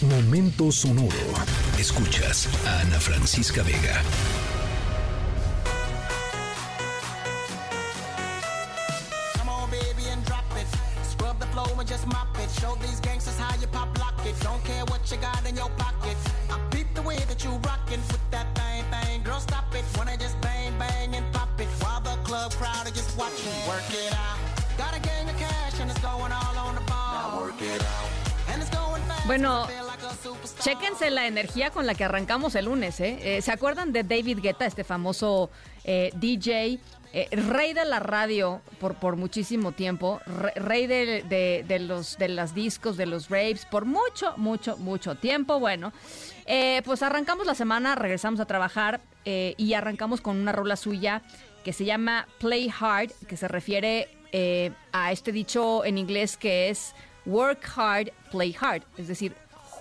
Momento sonoro. Escuchas a Ana Francisca Vega. Come on, baby, and drop it. Scrub the flow and just mop it. Show these gangsters how you pop lock it. Don't care what you got in your pocket. I beat the way that you rockin' with that thing, thing. Girl, stop it. Wanna just bang, bang, and pop it. While the club crowd are just watching. Work it out. Got a gang of cash and it's going all on the ball. Now work it out. And it's going fast. Bueno, Chéquense la energía con la que arrancamos el lunes, ¿eh? Eh, ¿Se acuerdan de David Guetta, este famoso eh, DJ, eh, rey de la radio por, por muchísimo tiempo, re- rey de, de- los de las discos, de los raves, por mucho, mucho, mucho tiempo? Bueno, pues arrancamos la semana, regresamos a trabajar y arrancamos con una rola suya que se llama Play Hard, que se refiere a este dicho en inglés que es Work Hard, Play Hard, es decir,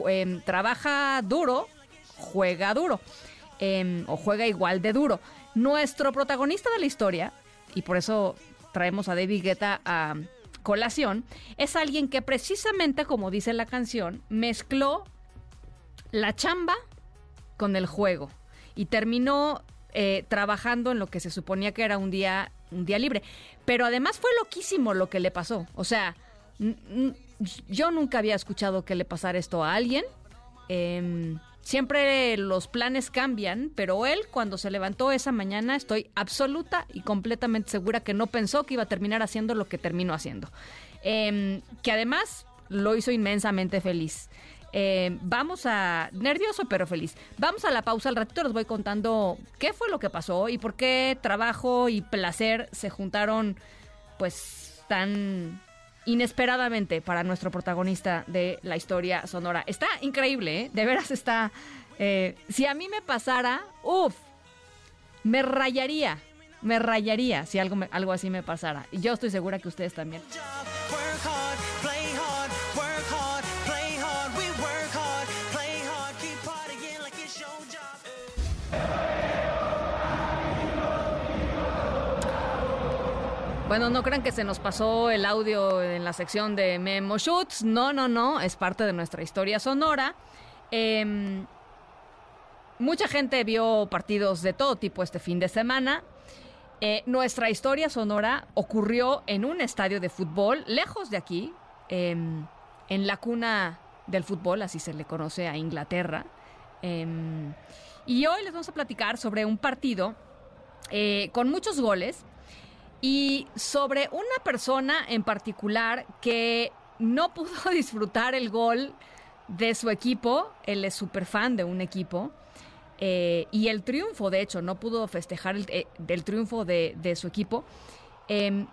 em, trabaja duro, juega duro, em, o juega igual de duro. Nuestro protagonista de la historia, y por eso traemos a David Guetta a colación, es alguien que precisamente, como dice la canción, mezcló la chamba con el juego y terminó eh, trabajando en lo que se suponía que era un día un día libre pero además fue loquísimo lo que le pasó o sea yo nunca había escuchado que le pasara esto a alguien Em, siempre los planes cambian pero él cuando se levantó esa mañana estoy absoluta y completamente segura que no pensó que iba a terminar haciendo lo que terminó haciendo Em, que además lo hizo inmensamente feliz eh, vamos a. Nervioso, pero feliz. Vamos a la pausa. Al ratito les voy contando qué fue lo que pasó y por qué trabajo y placer se juntaron, pues, tan inesperadamente para nuestro protagonista de la historia sonora. Está increíble, ¿eh? De veras está. eh, si a mí me pasara, uff, me rayaría. Me rayaría si algo, me- algo así me pasara. Y yo estoy segura que ustedes también. Bueno, no crean que se nos pasó el audio en la sección de Memo Shoots. No, no, no. Es parte de nuestra historia sonora. Em, mucha gente vio partidos de todo tipo este fin de semana. Eh, nuestra historia sonora ocurrió en un estadio de fútbol, lejos de aquí, em, en la cuna del fútbol, así se le conoce a Inglaterra. Em, y hoy les vamos a platicar sobre un partido eh, con muchos goles y sobre una persona en particular que no pudo disfrutar el gol de su equipo. Él es súper fan de un equipo. eh, y el triunfo, de hecho, no pudo festejar el eh, del triunfo de, su equipo. Em,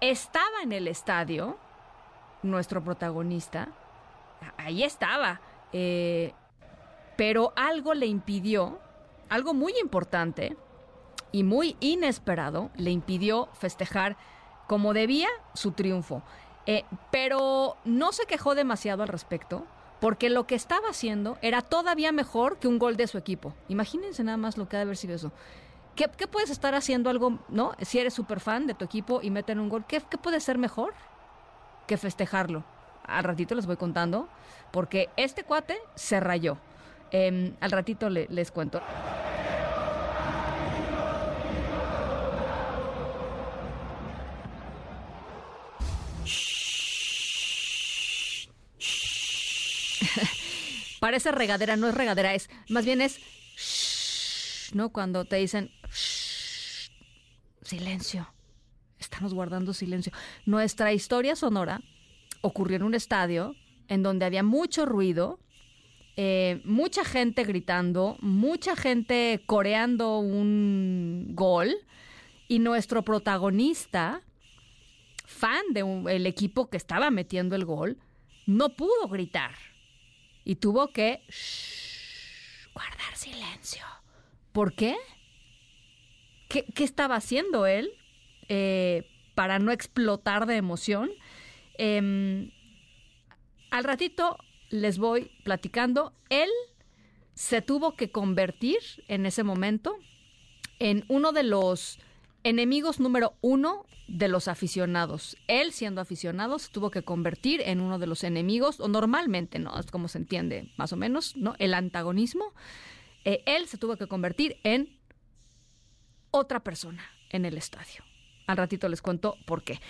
estaba en el estadio, nuestro protagonista. Ahí estaba. eh, pero algo le impidió, algo muy importante, y muy inesperado le impidió festejar como debía su triunfo. Eh, pero no se quejó demasiado al respecto, porque lo que estaba haciendo era todavía mejor que un gol de su equipo. Imagínense nada más lo que ha de haber sido eso. ¿Qué, puedes estar haciendo algo, no? Si eres súper fan de tu equipo y meten un gol, ¿qué, ¿qué puede ser mejor que festejarlo? Al ratito les voy contando, porque este cuate se rayó. Em, al ratito le- les cuento. Parece regadera, no es regadera, es más bien es shh, ¿no? Cuando te dicen shh, silencio. Estamos guardando silencio. Nuestra historia sonora ocurrió en un estadio en donde había mucho ruido, eh, mucha gente gritando, mucha gente coreando un gol y nuestro protagonista, fan del equipo que estaba metiendo el gol, no pudo gritar y tuvo que guardar silencio. ¿Por qué? ¿Qué, qué estaba haciendo él eh, para no explotar de emoción? Em, al ratito les voy platicando. Él se tuvo que convertir en ese momento en uno de los enemigos número uno de los aficionados. Él, siendo aficionado, se tuvo que convertir en uno de los enemigos, o normalmente, ¿no? Es como se entiende, más o menos, ¿no? El antagonismo. Eh, él se tuvo que convertir en otra persona en el estadio. Al ratito les cuento por qué.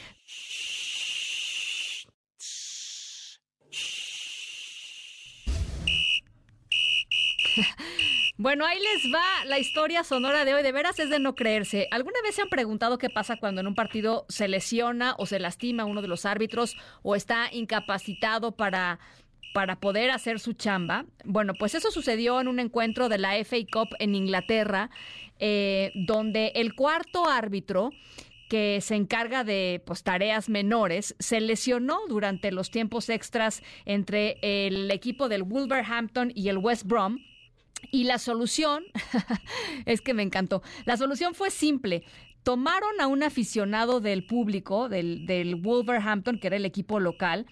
Bueno, ahí les va la historia sonora de hoy. De veras es de no creerse. ¿Alguna vez se han preguntado qué pasa cuando en un partido se lesiona o se lastima uno de los árbitros o está incapacitado para para poder hacer su chamba. Bueno, pues eso sucedió en un encuentro de la FA Cup en Inglaterra, eh, donde el cuarto árbitro que se encarga de pues, tareas menores, se lesionó durante los tiempos extras entre el equipo del Wolverhampton y el West Brom. Y la solución, es que me encantó, la solución fue simple. Tomaron a un aficionado del público, del, del Wolverhampton, que era el equipo local,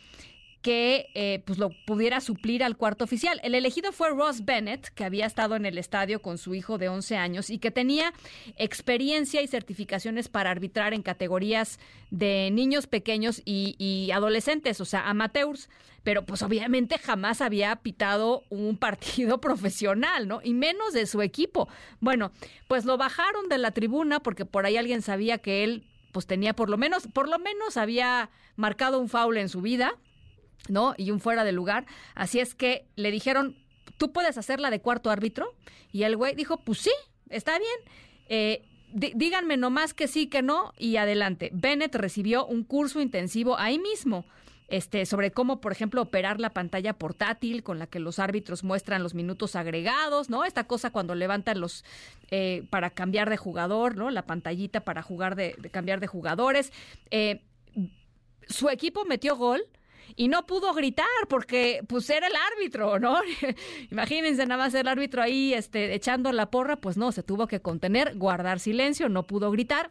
que eh, pues lo pudiera suplir al cuarto oficial. El elegido fue Ross Bennett, que había estado en el estadio con su hijo de 11 años y que tenía experiencia y certificaciones para arbitrar en categorías de niños pequeños y, y adolescentes, o sea, amateurs, pero pues obviamente jamás había pitado un partido profesional, ¿no? Y menos de su equipo. Bueno, pues lo bajaron de la tribuna porque por ahí alguien sabía que él pues tenía por lo menos, por lo menos había marcado un foul en su vida ¿no? Y un fuera de lugar. Así es que le dijeron, ¿tú puedes hacerla de cuarto árbitro? Y el güey dijo, pues sí, está bien. Eh, díganme nomás que sí, que no, y adelante. Bennett recibió un curso intensivo ahí mismo. Este, sobre cómo, por ejemplo, operar la pantalla portátil con la que los árbitros muestran los minutos agregados, ¿no? Esta cosa cuando levantan los eh, para cambiar de jugador, ¿no? La pantallita para jugar de, cambiar de jugadores. Eh, su equipo metió gol, y no pudo gritar porque pues era el árbitro, ¿no? Imagínense nada más el árbitro ahí este, echando la porra, pues no, se tuvo que contener, guardar silencio, no pudo gritar.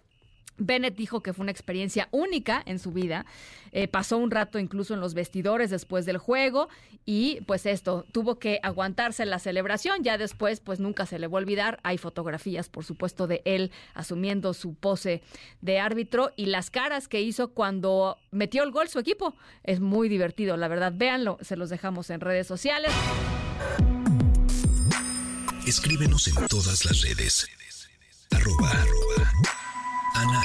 Bennett dijo que fue una experiencia única en su vida. Eh, pasó un rato incluso en los vestidores después del juego y pues esto, tuvo que aguantarse la celebración. Ya después, pues nunca se le va a olvidar. Hay fotografías, por supuesto, de él asumiendo su pose de árbitro y las caras que hizo cuando metió el gol su equipo. Es muy divertido, la verdad. Véanlo, se los dejamos en redes sociales. Escríbenos en todas las redes. arroba